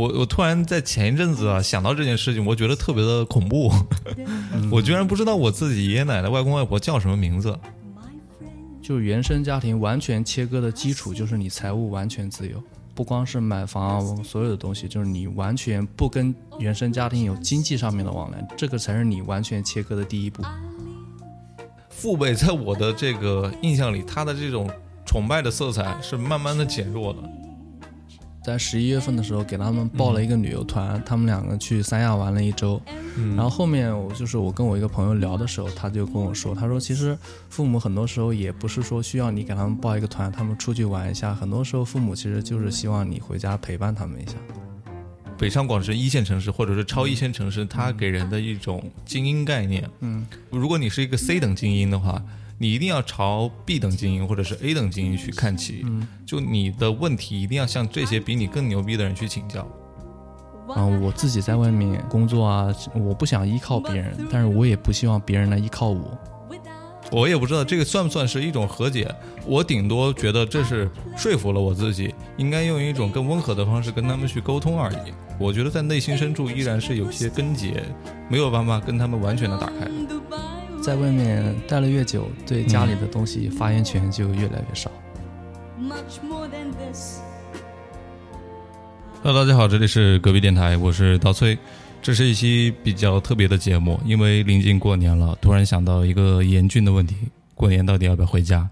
我我突然在前一阵子啊想到这件事情，我觉得特别的恐怖。我居然不知道我自己爷爷奶奶、外公外婆叫什么名字。就原生家庭完全切割的基础，就是你财务完全自由，不光是买房，所有的东西，就是你完全不跟原生家庭有经济上面的往来，这个才是你完全切割的第一步。父辈在我的这个印象里，他的这种崇拜的色彩是慢慢的减弱的。在十一月份的时候，给他们报了一个旅游团，他们两个去三亚玩了一周。然后后面我就是我跟我一个朋友聊的时候，他就跟我说，他说其实父母很多时候也不是说需要你给他们报一个团，他们出去玩一下，很多时候父母其实就是希望你回家陪伴他们一下。北上广深一线城市或者是超一线城市，它给人的一种精英概念。嗯，如果你是一个 C 等精英的话，你一定要朝 B 等精英或者是 A 等精英去看齐。嗯，就你的问题一定要向这些比你更牛逼的人去请教。嗯，我自己在外面工作啊，我不想依靠别人，但是我也不希望别人来依靠我。我也不知道这个算不算是一种和解，我顶多觉得这是说服了我自己，应该用一种更温和的方式跟他们去沟通而已。我觉得在内心深处依然是有些根结，没有办法跟他们完全的打开。在外面待了越久，对家里的东西发言权就越来越少。Hello，大家好，这里是隔壁电台，我是刀崔。这是一期比较特别的节目，因为临近过年了，突然想到一个严峻的问题：过年到底要不要回家？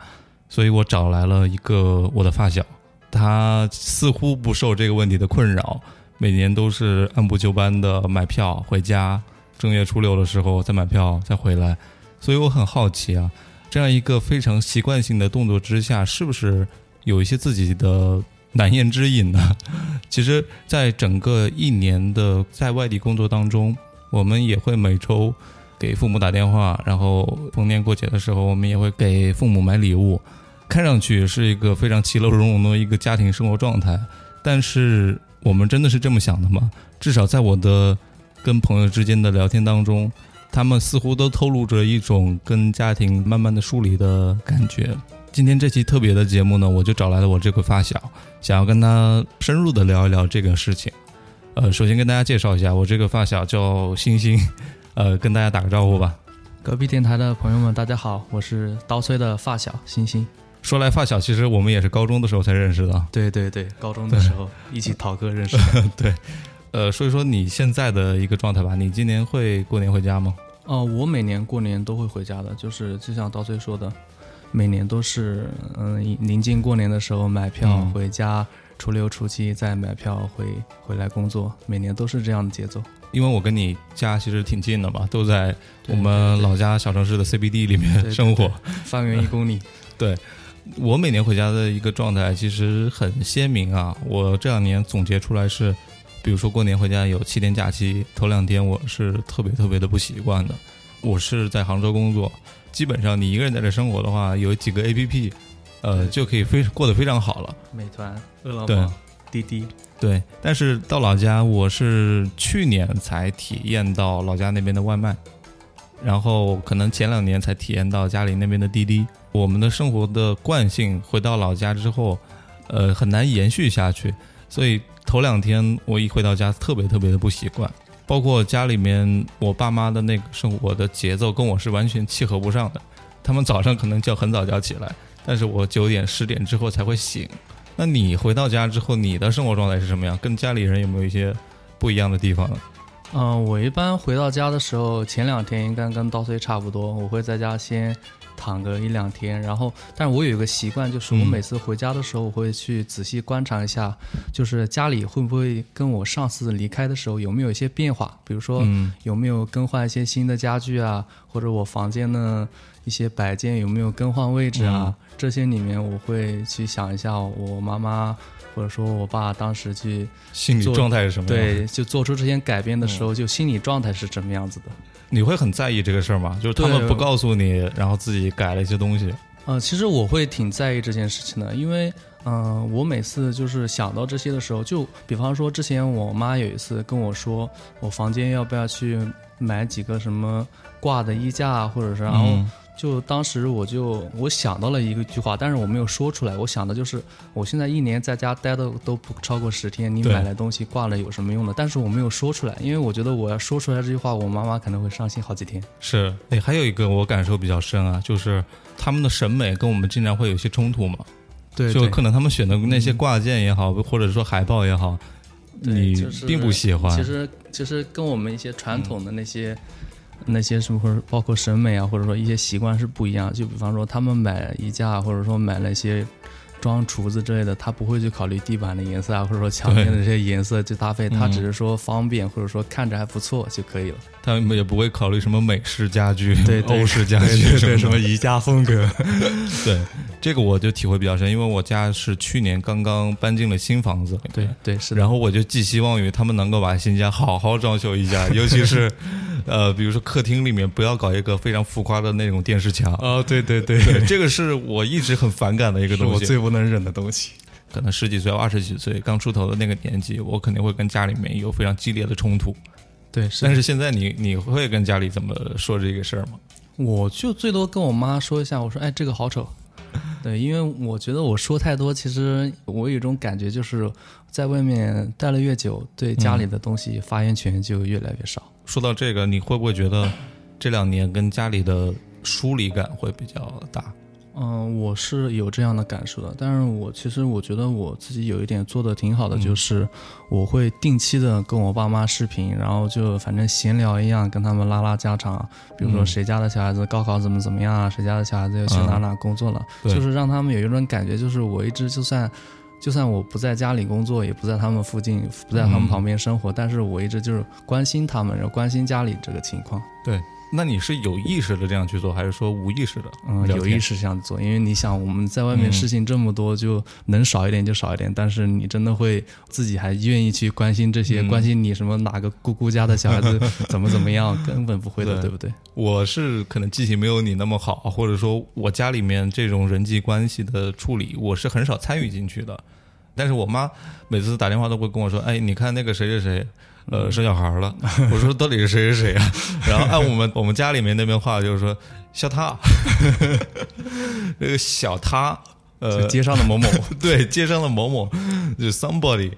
所以我找来了一个我的发小，他似乎不受这个问题的困扰，每年都是按部就班的买票回家，正月初六的时候再买票再回来。所以我很好奇啊，这样一个非常习惯性的动作之下，是不是有一些自己的？难言之隐呢。其实，在整个一年的在外地工作当中，我们也会每周给父母打电话，然后逢年过节的时候，我们也会给父母买礼物。看上去是一个非常其乐融融的一个家庭生活状态，但是我们真的是这么想的吗？至少在我的跟朋友之间的聊天当中，他们似乎都透露着一种跟家庭慢慢的疏离的感觉。今天这期特别的节目呢，我就找来了我这个发小，想要跟他深入的聊一聊这个事情。呃，首先跟大家介绍一下，我这个发小叫星星，呃，跟大家打个招呼吧。隔壁电台的朋友们，大家好，我是刀崔的发小星星。说来发小，其实我们也是高中的时候才认识的。对对对，高中的时候一起逃课认识的。对，呃，说一说你现在的一个状态吧。你今年会过年回家吗？哦，我每年过年都会回家的，就是就像刀崔说的。每年都是，嗯，临近过年的时候买票回家，初六初七再买票回回来工作，每年都是这样的节奏。因为我跟你家其实挺近的嘛，都在我们老家小城市的 CBD 里面生活，方圆一公里。对，我每年回家的一个状态其实很鲜明啊。我这两年总结出来是，比如说过年回家有七天假期，头两天我是特别特别的不习惯的。我是在杭州工作。基本上你一个人在这生活的话，有几个 A P P，呃，就可以非过得非常好了。美团、饿了么、滴滴，对。但是到老家，我是去年才体验到老家那边的外卖，然后可能前两年才体验到家里那边的滴滴。我们的生活的惯性回到老家之后，呃，很难延续下去。所以头两天我一回到家，特别特别的不习惯。包括家里面我爸妈的那个生活的节奏跟我是完全契合不上的，他们早上可能就很早就要起来，但是我九点十点之后才会醒。那你回到家之后，你的生活状态是什么样？跟家里人有没有一些不一样的地方呢？嗯，我一般回到家的时候，前两天应该跟刀碎差不多，我会在家先。躺个一两天，然后，但是我有一个习惯，就是我每次回家的时候，我会去仔细观察一下，就是家里会不会跟我上次离开的时候有没有一些变化，比如说有没有更换一些新的家具啊，或者我房间的一些摆件有没有更换位置啊，这些里面我会去想一下我妈妈或者说我爸当时去心理状态是什么样？对，就做出这些改变的时候，就心理状态是什么样子的。你会很在意这个事儿吗？就是他们不告诉你，然后自己改了一些东西。呃，其实我会挺在意这件事情的，因为，嗯，我每次就是想到这些的时候，就比方说之前我妈有一次跟我说，我房间要不要去买几个什么挂的衣架，或者是然后就当时我就我想到了一个句话，但是我没有说出来。我想的就是，我现在一年在家待的都不超过十天，你买来东西挂了有什么用呢？但是我没有说出来，因为我觉得我要说出来这句话，我妈妈可能会伤心好几天。是，哎，还有一个我感受比较深啊，就是他们的审美跟我们经常会有一些冲突嘛。对，就可能他们选的那些挂件也好，或者说海报也好，你并不喜欢。其实，其实跟我们一些传统的那些。那些什么或者包括审美啊，或者说一些习惯是不一样。就比方说，他们买衣架，或者说买那些。装厨子之类的，他不会去考虑地板的颜色啊，或者说墙面的这些颜色去搭配，他只是说方便，或者说看着还不错就可以了。他们也不会考虑什么美式家具、对欧式家具、什么宜家风格。对，这个我就体会比较深，因为我家是去年刚刚搬进了新房子。对对是。然后我就寄希望于他们能够把新家好好装修一下，尤其是呃，比如说客厅里面不要搞一个非常浮夸的那种电视墙。啊，对对对，这个是我一直很反感的一个东西。我最不能忍的东西，可能十几岁、二十几岁刚出头的那个年纪，我肯定会跟家里面有非常激烈的冲突。对，但是现在你你会跟家里怎么说这个事儿吗？我就最多跟我妈说一下，我说：“哎，这个好丑。”对，因为我觉得我说太多，其实我有一种感觉，就是在外面待了越久，对家里的东西发言权就越来越少。说到这个，你会不会觉得这两年跟家里的疏离感会比较大？嗯，我是有这样的感受的，但是我其实我觉得我自己有一点做的挺好的，就是我会定期的跟我爸妈视频，然后就反正闲聊一样，跟他们拉拉家常，比如说谁家的小孩子高考怎么怎么样啊，谁家的小孩子又去哪哪工作了，就是让他们有一种感觉，就是我一直就算就算我不在家里工作，也不在他们附近，不在他们旁边生活，但是我一直就是关心他们，然后关心家里这个情况，对。那你是有意识的这样去做，还是说无意识的？嗯，有意识这样做，因为你想我们在外面事情这么多，就能少一点就少一点。但是你真的会自己还愿意去关心这些，关心你什么哪个姑姑家的小孩子怎么怎么样，根本不会的，对不对？我是可能记性没有你那么好，或者说我家里面这种人际关系的处理，我是很少参与进去的。但是我妈每次打电话都会跟我说：“哎，你看那个谁谁谁。”呃，生小孩了，我说到底是谁是谁啊？然后按我们我们家里面那边话就是说小他，那个小他，呃，街上的某某，对，街上的某某，就 somebody，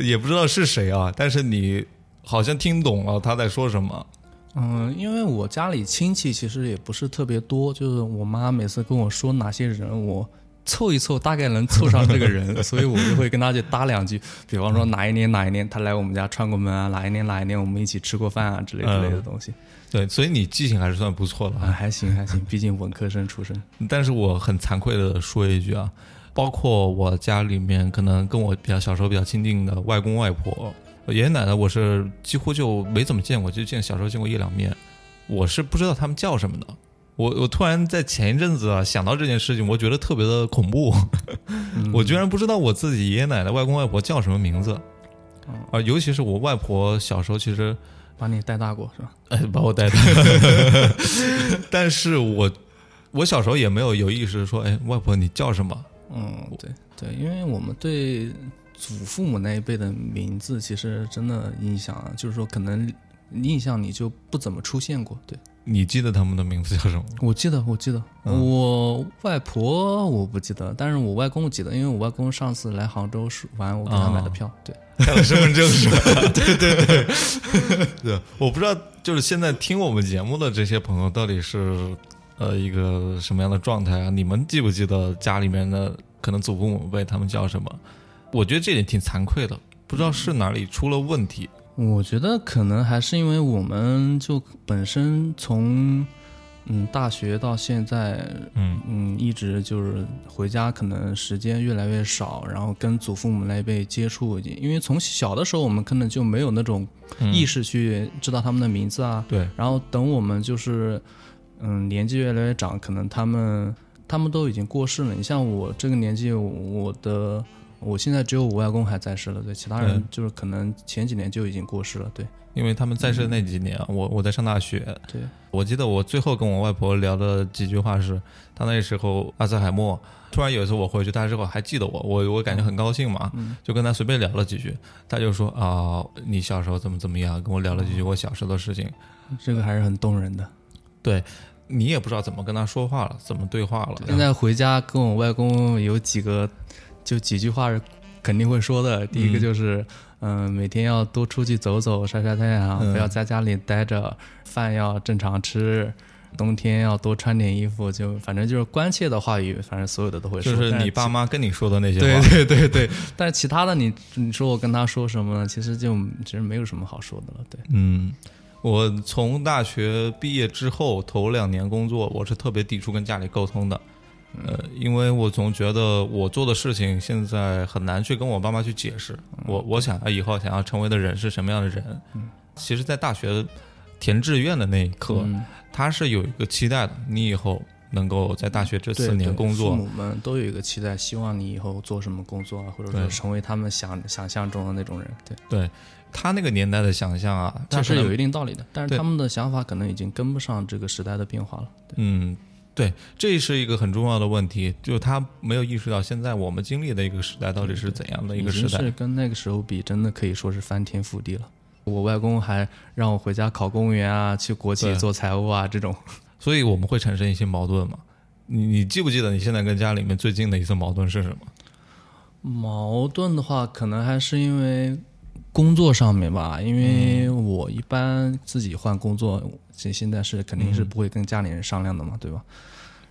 也不知道是谁啊，但是你好像听懂了他在说什么。嗯，因为我家里亲戚其实也不是特别多，就是我妈每次跟我说哪些人我。凑一凑，大概能凑上这个人，所以我就会跟他去搭两句。比方说哪一年哪一年他来我们家串过门啊，哪一年哪一年我们一起吃过饭啊之类之类的东西。对，所以你记性还是算不错的啊，还行还行，毕竟文科生出身。但是我很惭愧的说一句啊，包括我家里面可能跟我比较小时候比较亲近的外公外婆、爷爷奶奶，我是几乎就没怎么见过，就见小时候见过一两面，我是不知道他们叫什么的。我我突然在前一阵子啊想到这件事情，我觉得特别的恐怖，我居然不知道我自己爷爷奶奶、外公外婆叫什么名字，啊，尤其是我外婆小时候其实把你带大过是吧？哎，把我带大，但是我我小时候也没有有意识说，哎，外婆你叫什么？嗯，对对，因为我们对祖父母那一辈的名字其实真的印象啊，就是说可能印象里就不怎么出现过，对。你记得他们的名字叫什么？我记得，我记得，我外婆我不记得，但是我外公记得，因为我外公上次来杭州玩，我给他买的票，对，还有身份证是吧？对 对对，对，我不知道，就是现在听我们节目的这些朋友到底是呃一个什么样的状态啊？你们记不记得家里面的可能祖父母辈他们叫什么？我觉得这点挺惭愧的，不知道是哪里出了问题。我觉得可能还是因为我们就本身从嗯大学到现在，嗯嗯一直就是回家，可能时间越来越少，然后跟祖父母那一辈接触，因为从小的时候我们可能就没有那种意识去知道他们的名字啊。对。然后等我们就是嗯年纪越来越长，可能他们他们都已经过世了。你像我这个年纪，我的。我现在只有我外公还在世了，对，其他人就是可能前几年就已经过世了，对。因为他们在世的那几年，我我在上大学，对。我记得我最后跟我外婆聊的几句话是，她那时候阿兹海默，突然有一次我回去，她之后还记得我，我我感觉很高兴嘛，就跟她随便聊了几句，她就说啊，你小时候怎么怎么样，跟我聊了几句我小时候的事情，这个还是很动人的。对，你也不知道怎么跟他说话了，怎么对话了。现在回家跟我外公有几个，就几句话是肯定会说的。第一个就是，嗯、每天要多出去走走，晒晒太阳，嗯不要在家里待着，饭要正常吃。冬天要多穿点衣服，就反正就是关切的话语，反正所有的都会说。就是你爸妈跟你说的那些对话，对 对对，但是其他的你你说我跟他说什么呢？其实就其实没有什么好说的了。对，嗯，我从大学毕业之后头两年工作，我是特别抵触跟家里沟通的，呃，因为我总觉得我做的事情现在很难去跟我爸妈去解释，我我想要以后想要成为的人是什么样的人。其实，在大学填志愿的那一刻，嗯。他是有一个期待的，你以后能够在大学这四年工作。父，母们都有一个期待，希望你以后做什么工作啊，或者说成为他们想想象中的那种人。对，对。他那个年代的想象啊，他这是有一定道理的，但是他们的想法可能已经跟不上这个时代的变化了。嗯，对，这是一个很重要的问题，就是他没有意识到现在我们经历的一个时代到底是怎样的一个时代。是跟那个时候比，真的可以说是翻天覆地了。我外公还让我回家考公务员啊，去国企做财务啊，这种。所以我们会产生一些矛盾嘛？你你记不记得你现在跟家里面最近的一次矛盾是什么？矛盾的话，可能还是因为工作上面吧，因为我一般自己换工作，这现在是肯定是不会跟家里人商量的嘛，对吧？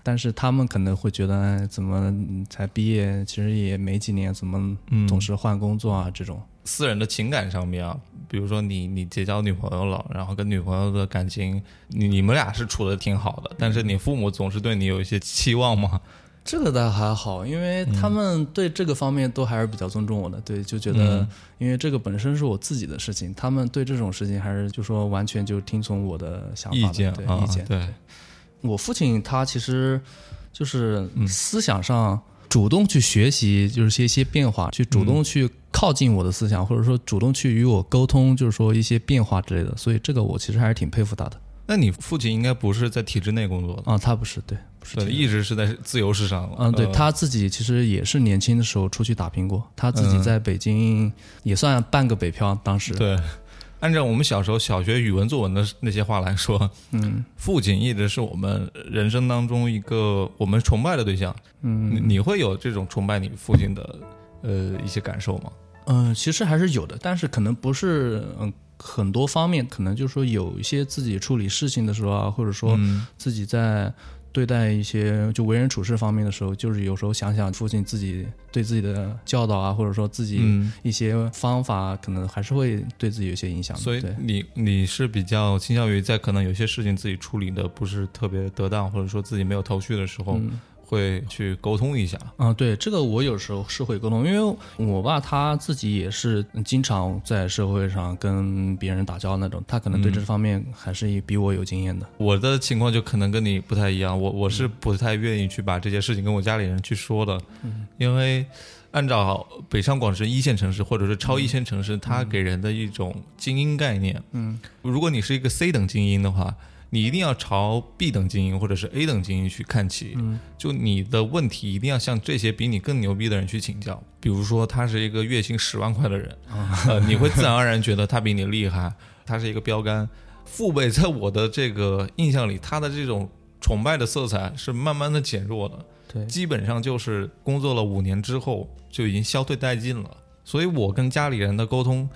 但是他们可能会觉得，哎怎么嗯才毕业，其实也没几年，怎么总是换工作啊？这种，私人的情感上面啊，比如说你你结交女朋友了，然后跟女朋友的感情，你你们俩是处的挺好的，但是你父母总是对你有一些期望嘛？这个倒还好，因为他们对这个方面都还是比较尊重我的，对，就觉得，因为这个本身是我自己的事情，他们对这种事情还是就说完全就听从我的想法的意见啊，对意见。对，我父亲他其实就是思想上主动去学习，就是一些变化，去主动去靠近我的思想，或者说主动去与我沟通，就是说一些变化之类的。所以这个我其实还是挺佩服他的。那你父亲应该不是在体制内工作的，啊，他不是对，不是对，一直是在自由市场。嗯，对呃他自己其实也是年轻的时候出去打拼过，他自己在北京也算半个北漂，当时。对，按照我们小时候小学语文作文的那些话来说，嗯，父亲一直是我们人生当中一个我们崇拜的对象。嗯，你你会有这种崇拜你父亲的呃一些感受吗？嗯，其实还是有的，但是可能不是嗯很多方面，可能就是说有一些自己处理事情的时候啊，或者说嗯自己在对待一些就为人处事方面的时候，就是有时候想想父亲自己对自己的教导啊，或者说自己嗯，一些方法，可能还是会对自己有些影响的。所以对你你是比较倾向于在可能有些事情自己处理的不是特别得当，或者说自己没有头绪的时候，嗯会去沟通一下。嗯，对这个我有时候是会沟通，因为我爸他自己也是经常在社会上跟别人打交道那种，他可能对这方面还是比我有经验的。我的情况就可能跟你不太一样，我我是不太愿意去把这些事情跟我家里人去说的，因为按照北上广深一线城市或者是超一线城市，它给人的一种精英概念，嗯，如果你是一个 C 等精英的话，你一定要朝 B 等精英或者是 A 等精英去看齐，嗯，就你的问题一定要向这些比你更牛逼的人去请教，比如说他是一个月薪十万块的人，呃，你会自然而然觉得他比你厉害，他是一个标杆。父辈在我的这个印象里，他的这种崇拜的色彩是慢慢的减弱的，对，基本上就是工作了五年之后就已经消退殆尽了。所以我跟家里人的沟通，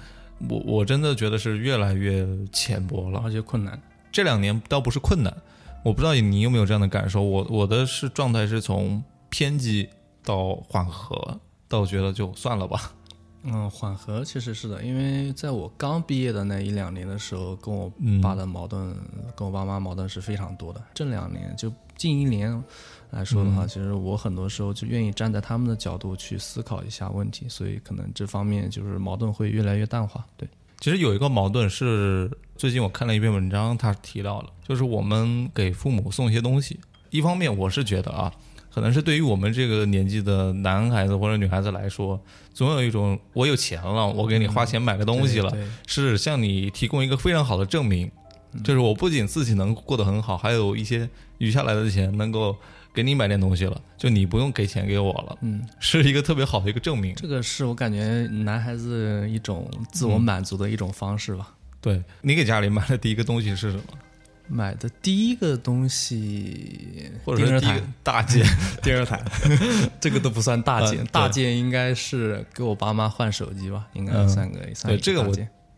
我我真的觉得是越来越浅薄了。而且困难。这两年倒不是困难，我不知道你有没有这样的感受。我我的是状态是从偏激到缓和，到觉得就算了吧。嗯，缓和其实是的，因为在我刚毕业的那一两年的时候，跟我嗯爸的矛盾，跟我爸妈矛盾是非常多的。这两年就近一年来说的话，其实我很多时候就愿意站在他们的角度去思考一下问题，所以可能这方面就是矛盾会越来越淡化。对，其实有一个矛盾是，最近我看了一篇文章，他提到了，就是我们给父母送一些东西。一方面，我是觉得啊，可能是对于我们这个年纪的男孩子或者女孩子来说，总有一种我有钱了，我给你花钱买个东西了，对，是向你提供一个非常好的证明，就是我不仅自己能过得很好，还有一些余下来的钱能够给你买点东西了，就你不用给钱给我了，嗯，是一个特别好的一个证明。这个是我感觉男孩子一种自我满足的一种方式吧。对你给家里买的第一个东西是什么？买的第一个东西，或者是第一个大件，电热毯，这个都不算大件，嗯大件应该是给我爸妈换手机吧，应该嗯。算个对这个我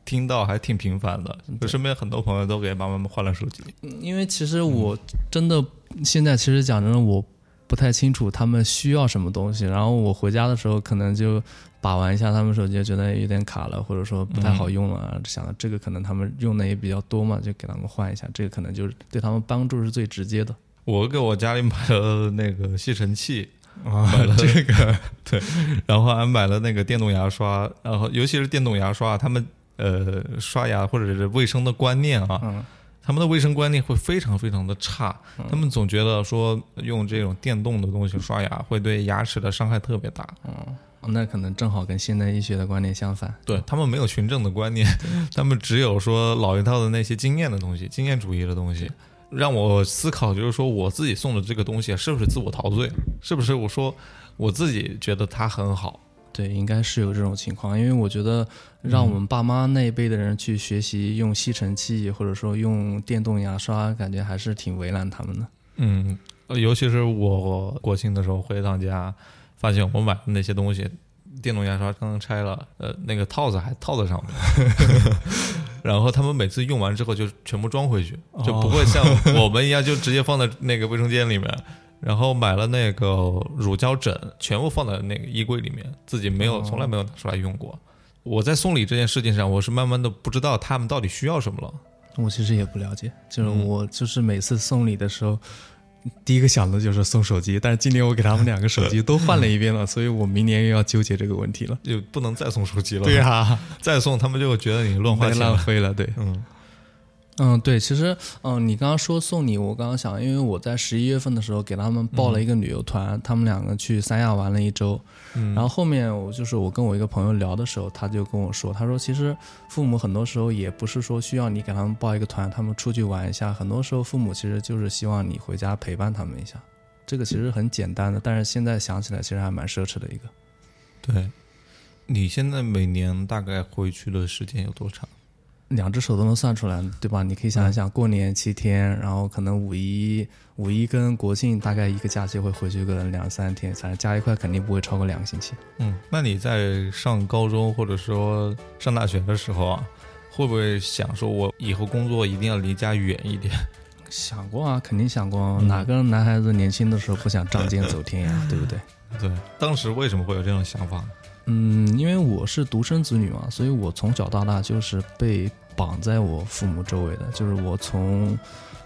听到还挺频繁的，我身边很多朋友都给妈妈们换了手机。嗯因为其实我真的现在其实讲真的，我不太清楚他们需要什么东西。然后我回家的时候，可能就把玩一下他们手机，觉得有点卡了，或者说不太好用了，想到这个可能他们用的也比较多嘛，就给他们换一下。这个可能就是对他们帮助是最直接的。我给我家里买了那个吸尘器，啊买了这个对，然后还买了那个电动牙刷，然后尤其是电动牙刷，他们呃刷牙或者是卫生的观念啊，嗯。他们的卫生观念会非常非常的差，他们总觉得说用这种电动的东西刷牙会对牙齿的伤害特别大，嗯。那可能正好跟现代医学的观念相反。对他们没有循证的观念，他们只有说老一套的那些经验的东西，经验主义的东西。让我思考，就是说我自己送的这个东西是不是自我陶醉，是不是我说我自己觉得它很好，对，应该是有这种情况，因为我觉得让我们爸妈那一辈的人去学习用吸尘器，或者说用电动牙刷，感觉还是挺为难他们的。嗯，呃尤其是我国庆的时候回一趟家，发现我买的那些东西，电动牙刷刚刚拆了，呃，那个套子还套在上面，然后他们每次用完之后就全部装回去，就不会像我们一样就直接放在那个卫生间里面。然后买了那个乳胶枕，全部放在那个衣柜里面，自己没有，从来没有拿出来用过。我在送礼这件事情上，我是慢慢的不知道他们到底需要什么了。我其实也不了解，就是嗯我就是每次送礼的时候，第一个想的就是送手机，但是今年我给他们两个手机都换了一遍了，所以我明年又要纠结这个问题了。就不能再送手机了。对呀、再送他们就觉得你乱花太钱。浪费了，对。嗯嗯，对，其实，嗯，你刚刚说送礼，我刚刚想，因为我在十一月份的时候给他们报了一个旅游团，他们两个去三亚玩了一周，嗯然后后面我就是我跟我一个朋友聊的时候，他就跟我说，他说其实父母很多时候也不是说需要你给他们报一个团，他们出去玩一下，很多时候父母其实就是希望你回家陪伴他们一下，这个其实很简单的，但是现在想起来其实还蛮奢侈的一个。对，你现在每年大概回去的时间有多长？两只手都能算出来，对吧？你可以想一想，过年七天，然后可能五一、五一跟国庆大概一个假期会回去个两三天，反正加一块肯定不会超过两个星期。嗯，那你在上高中或者说上大学的时候啊，会不会想说我以后工作一定要离家远一点？想过啊，肯定想过，哪个男孩子年轻的时候不想仗剑走天涯，对不对？对，当时为什么会有这种想法？嗯，因为我是独生子女嘛，所以我从小到大就是被绑在我父母周围的，就是我从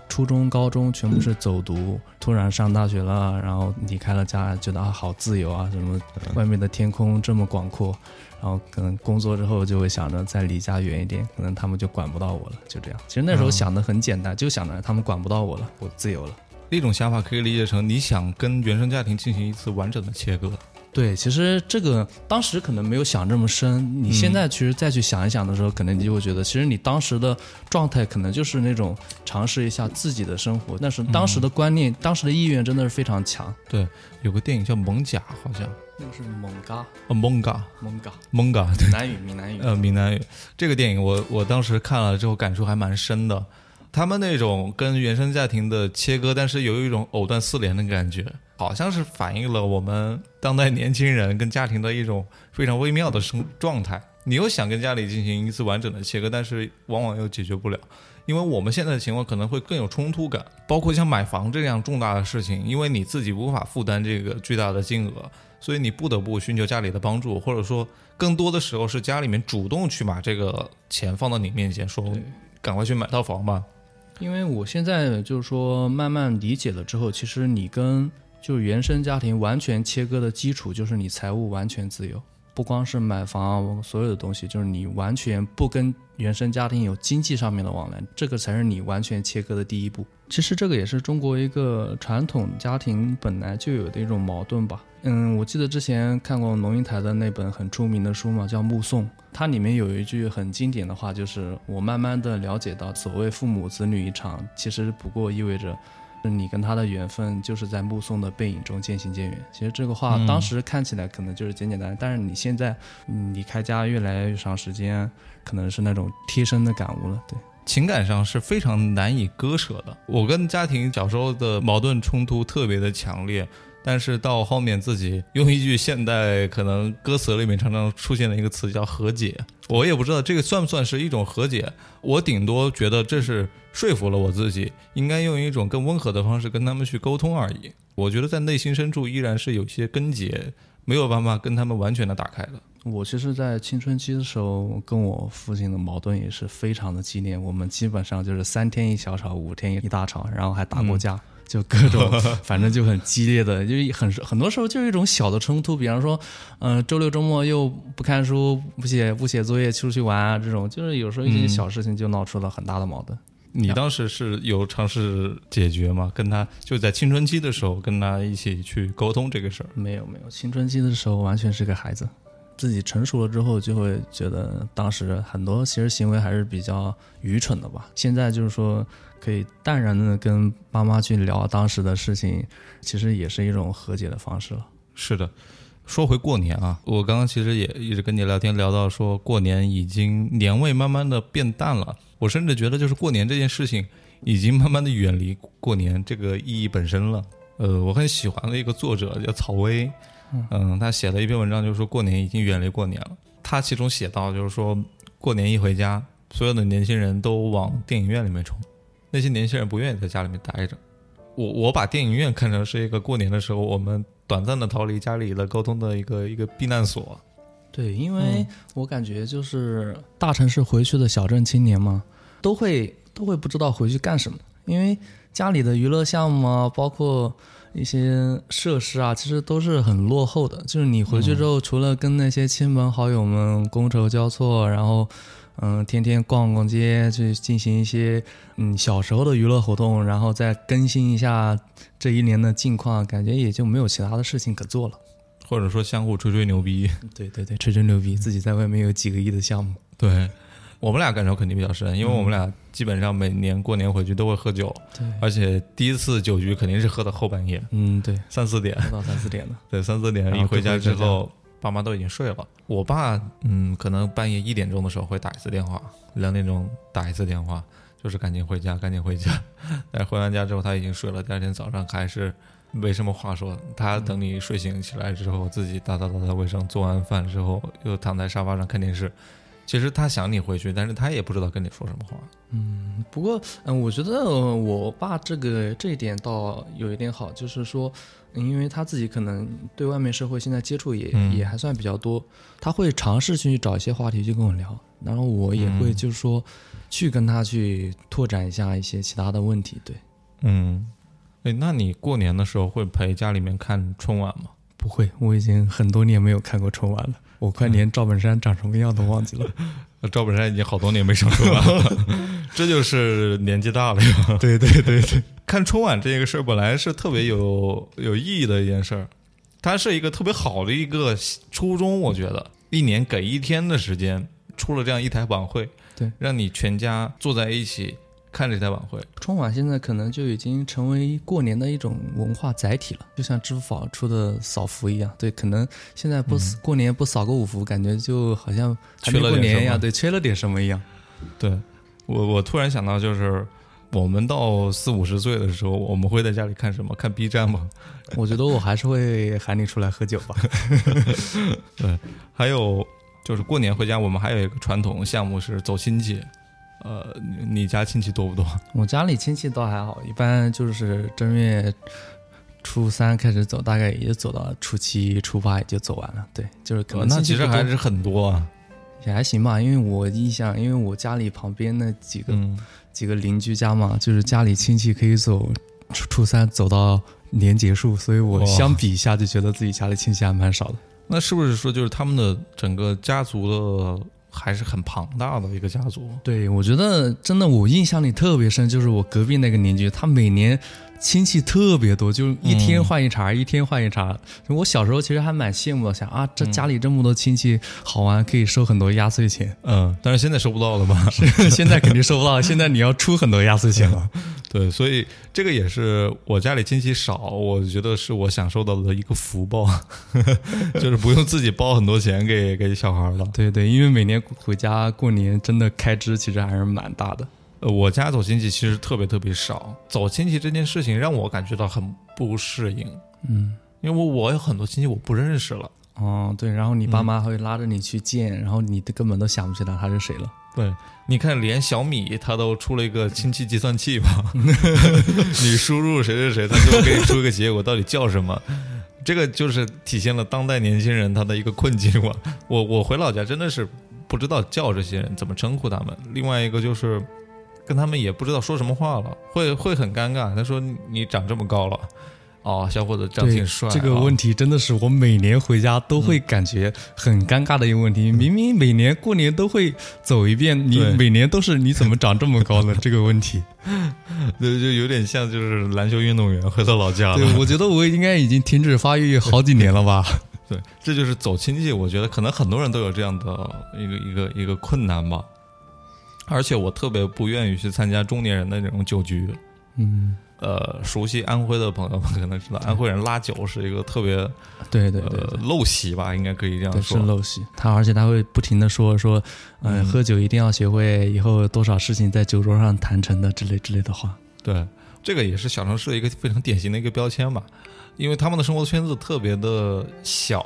初中、高中全部是走读，突然上大学了，然后离开了家，觉得啊好自由啊，什么外面的天空这么广阔，然后可能工作之后就会想着再离家远一点，可能他们就管不到我了，就这样。其实那时候想的很简单，就想着他们管不到我了，我自由了。那种想法可以理解成你想跟原生家庭进行一次完整的切割。对，其实这个当时可能没有想这么深，你现在其实再去想一想的时候，可能你就会觉得，其实你当时的状态可能就是那种尝试一下自己的生活，但是当时的观念、当时的意愿真的是非常强。对，有个电影叫《蒙甲》，好像那个是蒙嘎，呃，蒙嘎，蒙嘎，蒙嘎，闽南语，闽南语。呃，闽南语这个电影我，我当时看了之后感触还蛮深的。他们那种跟原生家庭的切割，但是有一种藕断丝连的感觉，好像是反映了我们当代年轻人跟家庭的一种非常微妙的生状态。你又想跟家里进行一次完整的切割，但是往往又解决不了，因为我们现在的情况可能会更有冲突感，包括像买房这样重大的事情，因为你自己无法负担这个巨大的金额，所以你不得不寻求家里的帮助，或者说更多的时候是家里面主动去把这个钱放到你面前，说赶快去买套房吧。因为我现在就是说慢慢理解了之后，其实你跟就原生家庭完全切割的基础就是你财务完全自由，不光是买房，所有的东西就是你完全不跟原生家庭有经济上面的往来，这个才是你完全切割的第一步。其实这个也是中国一个传统家庭本来就有的一种矛盾吧。嗯，我记得之前看过龙应台的那本很出名的书嘛，叫《目送》，它里面有一句很经典的话，就是我慢慢的了解到，所谓父母子女一场，其实不过意味着。你跟他的缘分就是在目送的背影中渐行渐远。其实这个话当时看起来可能就是简简单单，但是你现在离开家越来越长时间，可能是那种贴身的感悟了。对，情感上是非常难以割舍的。我跟家庭小时候的矛盾冲突特别的强烈，但是到后面自己用一句现代可能歌词里面常常出现的一个词叫和解，我也不知道这个算不算是一种和解。我顶多觉得这是说服了我自己，应该用一种更温和的方式跟他们去沟通而已。我觉得在内心深处依然是有些根结，没有办法跟他们完全的打开的。我其实，在青春期的时候，跟我父亲的矛盾也是非常的激烈。我们基本上就是三天一小吵，五天一大吵，然后还打过架，就各种，反正就很激烈的，就是很很多时候就是一种小的冲突。比方说，嗯、周六周末又不看书、不写不写作业，出去玩啊，这种就是有时候一些小事情就闹出了很大的矛盾。你当时是有尝试解决吗？跟他就在青春期的时候跟他一起去沟通这个事儿。没有没有，青春期的时候完全是个孩子，自己成熟了之后就会觉得当时很多其实行为还是比较愚蠢的吧。现在就是说可以淡然的跟妈妈去聊当时的事情，其实也是一种和解的方式了。是的，说回过年啊，我刚刚其实也一直跟你聊天，聊到说过年已经年味慢慢的变淡了。我甚至觉得，就是过年这件事情已经慢慢的远离过年这个意义本身了。呃，我很喜欢的一个作者叫曹薇，嗯，他写了一篇文章，就是说过年已经远离过年了。他其中写到，就是说过年一回家，所有的年轻人都往电影院里面冲，那些年轻人不愿意在家里面待着。我我把电影院看成是一个过年的时候我们短暂的逃离家里的沟通的一个一个避难所。对，因为我感觉就是大城市回去的小镇青年嘛，都会都会不知道回去干什么，因为家里的娱乐项目啊，包括一些设施啊，其实都是很落后的。就是你回去之后，除了跟那些亲朋好友们觥筹交错，然后嗯，天天逛逛街，去进行一些嗯小时候的娱乐活动，然后再更新一下这一年的近况，感觉也就没有其他的事情可做了。或者说相互吹吹牛逼，对对对，吹吹牛逼，自己在外面有几个亿的项目。对我们俩感受肯定比较深，因为我们俩基本上每年过年回去都会喝酒，对，而且第一次酒局肯定是喝到后半夜，嗯，对，三四点，喝到三四点的。对，三四点一回家之后，爸妈都已经睡了。我爸嗯，可能半夜一点钟的时候会打一次电话，两点钟打一次电话，就是赶紧回家，赶紧回家。但回完家之后他已经睡了，第二天早上还是没什么话说。他等你睡醒起来之后，自己打扫打扫卫生，做完饭之后又躺在沙发上看电视。其实他想你回去，但是他也不知道跟你说什么话。嗯不过，嗯，我觉得呃我爸这个这一点倒有一点好，就是说，嗯因为他自己可能对外面社会现在接触也、嗯也还算比较多，他会尝试去找一些话题去跟我聊，然后我也会就是说，去跟他去拓展一下一些其他的问题。对，嗯，哎，那你过年的时候会陪家里面看春晚吗？不会，我已经很多年没有看过春晚了，我快连赵本山长什么样都忘记了。呃 赵本山已经好多年没上春晚了，这就是年纪大了呀。对对对对，看春晚这个事儿本来是特别有有意义的一件事儿，它是一个特别好的一个初衷，我觉得。一年给一天的时间，出了这样一台晚会，对，让你全家坐在一起看这台晚会。春晚现在可能就已经成为过年的一种文化载体了，就像支付宝出的扫福一样。对，可能现在不、过年不扫个五福，感觉就好像还没缺了点什么过年一样，对，缺了点什么一样。对我，我突然想到，就是我们到四五十岁的时候，我们会在家里看什么？看 B 站吗？我觉得我还是会喊你出来喝酒吧。对，还有就是过年回家，我们还有一个传统项目是走亲戚。呃，你你家亲戚多不多？我家里亲戚倒还好，一般就是正月初三开始走，大概也就走到初七、初八也就走完了。对，就是可能呃那其实还是很多啊。也还行吧，因为我印象，因为我家里旁边那几个、嗯，几个邻居家嘛，就是家里亲戚可以走初初三走到年结束，所以我相比一下就觉得自己家里亲戚还蛮少的。那是不是说就是他们的整个家族的还是很庞大的一个家族？对，我觉得真的我印象里特别深，就是我隔壁那个邻居，他每年亲戚特别多，就一天换一茬，一天换一茬。我小时候其实还蛮羡慕的，想啊，这家里这么多亲戚，好玩，可以收很多压岁钱。嗯，但是现在收不到了吧？现在肯定收不到，现在你要出很多压岁钱了。对，所以这个也是我家里亲戚少，我觉得是我享受到的一个福报，就是不用自己包很多钱给给小孩了。对对，因为每年回家过年真的开支其实还是蛮大的。呃，我家走亲戚其实特别特别少，走亲戚这件事情让我感觉到很不适应，嗯，因为我我有很多亲戚我不认识了。哦，对，然后你爸妈会拉着你去见，然后你根本都想不起来他是谁了。对，你看，连小米它都出了一个亲戚计算器吧？你输入谁谁谁，他就给你出一个结果，到底叫什么？这个就是体现了当代年轻人他的一个困境吧。我我回老家真的是不知道叫这些人怎么称呼他们。另外一个就是跟他们也不知道说什么话了，会会很尴尬。他说你长这么高了。哦，小伙子长挺帅。这个问题真的是我每年回家都会感觉很尴尬的一个问题。明明每年过年都会走一遍，你每年都是你怎么长这么高呢？这个问题，就就有点像就是篮球运动员回到老家了。对，我觉得我应该已经停止发育好几年了吧。对，这就是走亲戚。我觉得可能很多人都有这样的一个一个一个困难吧。而且我特别不愿意去参加中年人的那种酒局。嗯。呃，熟悉安徽的朋友们可能知道，安徽人拉酒是一个特别对对对陋习吧，应该可以这样说。是陋习。他而且他会不停的说说，嗯，喝酒一定要学会，以后多少事情在酒桌上谈成的之类之类的话。对，这个也是小城市的一个非常典型的一个标签吧，因为他们的生活圈子特别的小。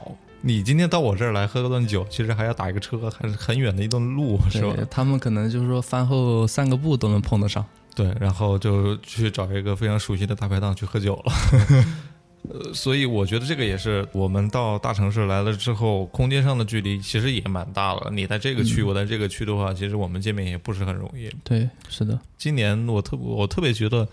你今天到我这儿来喝个顿酒，其实还要打一个车，还是很远的一段路，是吧？他们可能就是说饭后散个步都能碰得上。对，然后就去找一个非常熟悉的大排档去喝酒了。呃，所以我觉得这个也是我们到大城市来了之后，空间上的距离其实也蛮大了。你在这个区，我在这个区的话，其实我们见面也不是很容易。对，是的。今年我特我特别觉得，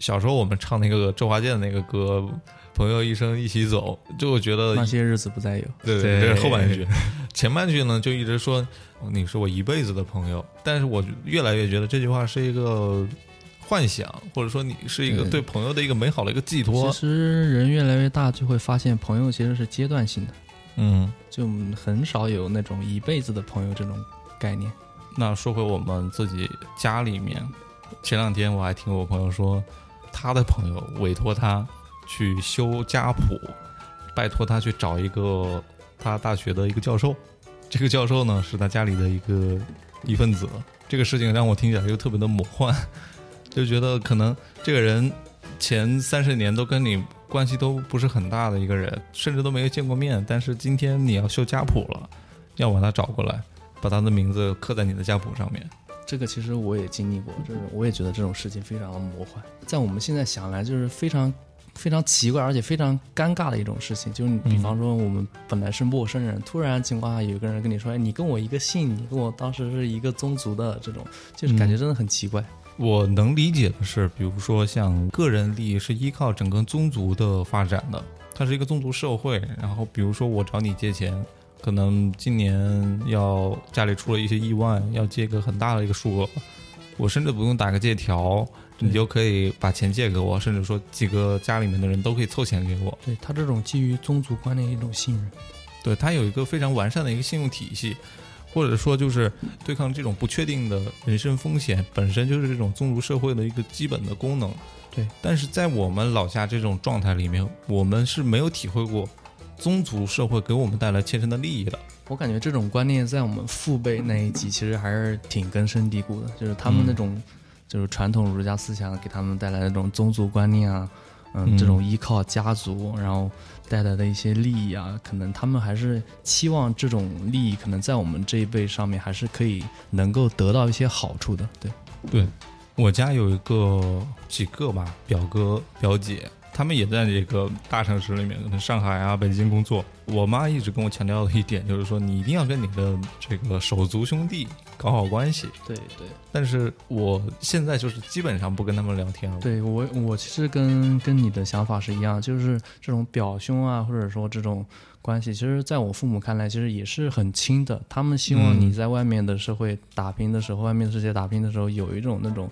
小时候我们唱那个周华健的那个歌。朋友一生一起走，就我觉得那些日子不再有。对对，这是后半句。前半句呢，就一直说你是我一辈子的朋友，但是我越来越觉得这句话是一个幻想，或者说你是一个对朋友的一个美好的一个寄托。其实人越来越大，就会发现朋友其实是阶段性的。嗯，就很少有那种一辈子的朋友这种概念。那说回我们自己家里面，前两天我还听我朋友说，他的朋友委托他。去修家谱，拜托他去找一个他大学的一个教授，这个教授呢是他家里的一个一份子。这个事情让我听起来又特别的魔幻，就觉得可能这个人前三十年都跟你关系都不是很大的一个人，甚至都没有见过面，但是今天你要修家谱了，要把他找过来，把他的名字刻在你的家谱上面。这个其实我也经历过，就是我也觉得这种事情非常的魔幻，在我们现在想来就是非常。非常奇怪，而且非常尴尬的一种事情，就是比方说，我们本来是陌生人，突然情况下有一个人跟你说：“哎，你跟我一个姓，你跟我当时是一个宗族的。”这种就是感觉真的很奇怪。我能理解的是，比如说像个人利益是依靠整个宗族的发展的，它是一个宗族社会。然后比如说我找你借钱，可能今年要家里出了一些意外，要借个很大的一个数额，我甚至不用打个借条。你就可以把钱借给我，甚至说几个家里面的人都可以凑钱给我。对他这种基于宗族观念一种信任，对他有一个非常完善的一个信用体系，或者说就是对抗这种不确定的人身风险，本身就是这种宗族社会的一个基本的功能。对，但是在我们老家这种状态里面，我们是没有体会过宗族社会给我们带来切身的利益的。我感觉这种观念在我们父辈那一级其实还是挺根深蒂固的，就是他们那种。就是传统儒家思想给他们带来的这种宗族观念啊，嗯，这种依靠家族然后带来的一些利益啊，可能他们还是期望这种利益可能在我们这一辈上面还是可以能够得到一些好处的。对，对我家有一个几个吧，表哥表姐。他们也在这个大城市里面，可能上海啊、北京工作。我妈一直跟我强调的一点就是说，你一定要跟你的这个手足兄弟搞好关系。对对。但是我现在就是基本上不跟他们聊天了。对我，我其实跟跟你的想法是一样，就是这种表兄啊，或者说这种关系，其实在我父母看来，其实也是很亲的。他们希望你在外面的社会打拼的时候，外面的世界打拼的时候，有一种那种。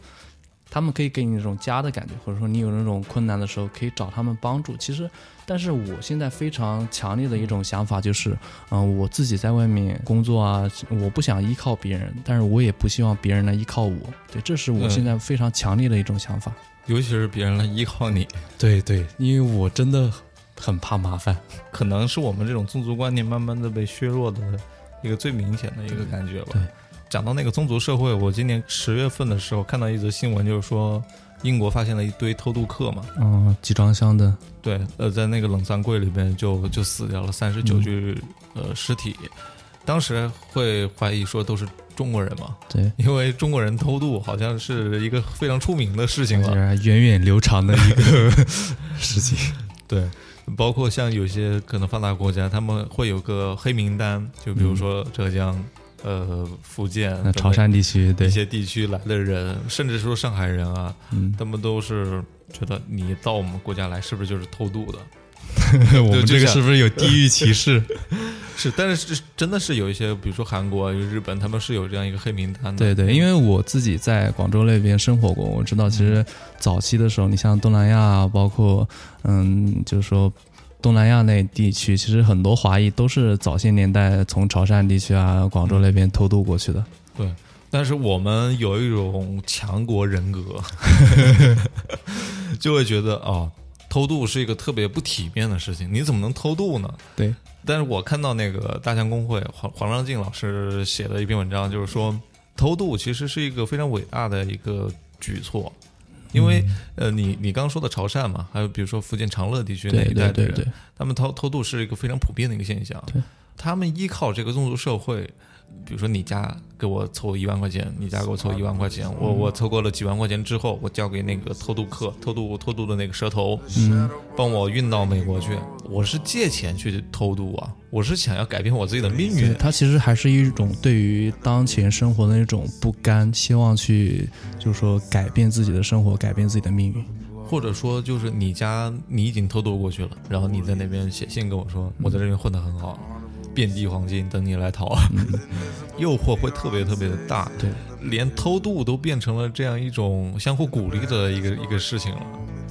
他们可以给你那种家的感觉，或者说你有那种困难的时候可以找他们帮助。其实，但是我现在非常强烈的一种想法就是，嗯，我自己在外面工作啊，我不想依靠别人，但是我也不希望别人来依靠我。对，这是我现在非常强烈的一种想法。尤其是别人来依靠你，对对，因为我真的很怕麻烦，可能是我们这种宗族观念慢慢的被削弱的一个最明显的一个感觉吧。对。讲到那个宗族社会，我今年十月份的时候看到一则新闻，就是说英国发现了一堆偷渡客嘛，嗯，集装箱的，对，呃，在那个冷藏柜里边就就死掉了三十九具、呃尸体，当时会怀疑说都是中国人嘛，对，因为中国人偷渡好像是一个非常出名的事情这了，源远流长的一个 事情。对。包括像有些可能发达国家，他们会有个黑名单，就比如说浙江、呃福建、那潮汕地区，对一，些地区来的人，甚至说上海人啊，嗯，他们都是觉得你到我们国家来是不是就是偷渡的？我们这个是不是有地域歧视？是，但是是真的是有一些，比如说韩国、日本，他们是有这样一个黑名单的。对对，因为我自己在广州那边生活过，我知道其实早期的时候，你像东南亚，包括嗯，就是说东南亚那地区，其实很多华裔都是早些年代从潮汕地区啊、广州那边偷渡过去的。对，但是我们有一种强国人格，就会觉得哦，偷渡是一个特别不体面的事情，你怎么能偷渡呢？对，但是我看到那个大象公会黄黄章进老师写的一篇文章，就是说偷渡其实是一个非常伟大的一个举措，因为、呃，你你刚刚说的潮汕嘛，还有比如说福建长乐地区那一带的人，对对对，他们偷偷渡是一个非常普遍的一个现象。他们依靠这个宗族社会，比如说你家给我凑一万块钱，你家给我凑一万块钱，我我凑够了几万块钱之后，我交给那个偷渡客、偷渡偷渡的那个蛇头，嗯，帮我运到美国去。我是借钱去偷渡啊，我是想要改变我自己的命，运。它其实还是一种对于当前生活的那种不甘，希望去就是说改变自己的生活，改变自己的命运。或者说，就是你家你已经偷渡过去了，然后你在那边写信跟我说，我在这边混得很好，遍地黄金等你来讨，诱惑会特别特别的大，对，连偷渡都变成了这样一种相互鼓励的一个一个事情了。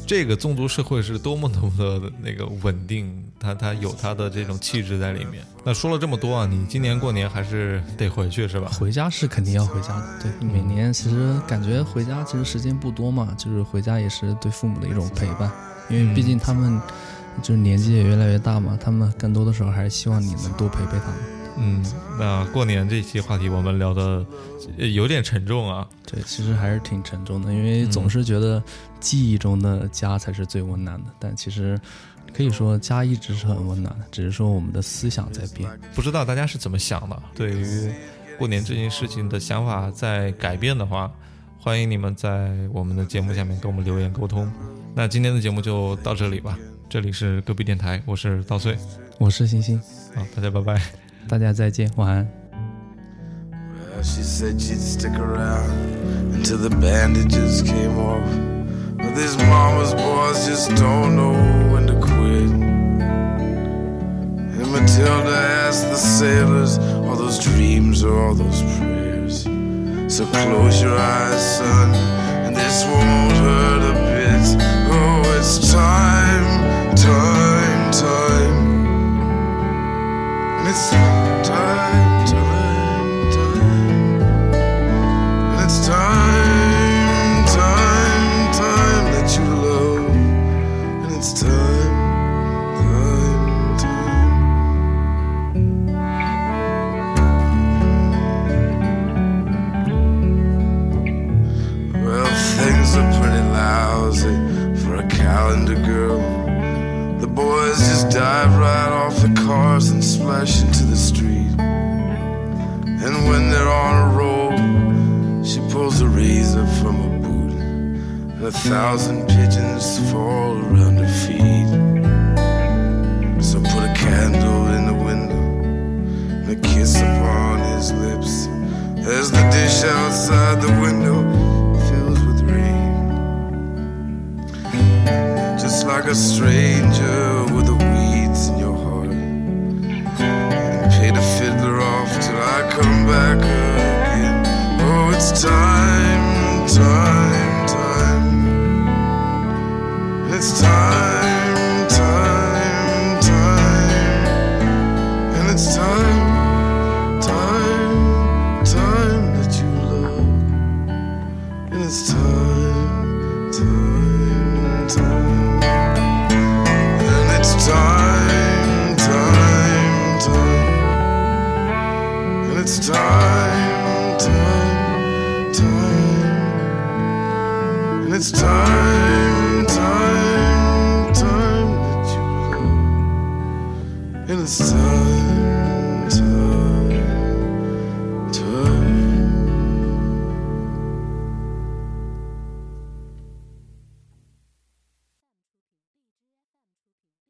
这个宗族社会是多么多么的那个稳定，它它有它的这种气质在里面。那说了这么多啊，你今年过年还是得回去是吧？回家是肯定要回家的，对，每年其实感觉回家其实时间不多嘛，就是回家也是对父母的一种陪伴，因为毕竟他们就是年纪也越来越大嘛，他们更多的时候还是希望你能多陪陪他们。嗯，那过年这期话题我们聊的呃有点沉重啊。对，其实还是挺沉重的，因为总是觉得记忆中的家才是最温暖的，但其实可以说家一直是很温暖的，只是说我们的思想在变。不知道大家是怎么想的？对于过年这件事情的想法在改变的话，欢迎你们在我们的节目下面跟我们留言沟通。那今天的节目就到这里吧，这里是隔壁电台，我是稻穗，我是星星，好，大家拜拜。大家再见，晚安。 Well, she said she'd stick around until the bandages came off. But these mama's boys just don't know when to quit. And Matilda asked the sailors, all those dreams or all those prayers. So close your eyes, son, and this won't hurt a bit. Oh, it's time, time, time. And it's time, time, time. A stranger with the weeds in your heart. And pay the fiddler off till I come back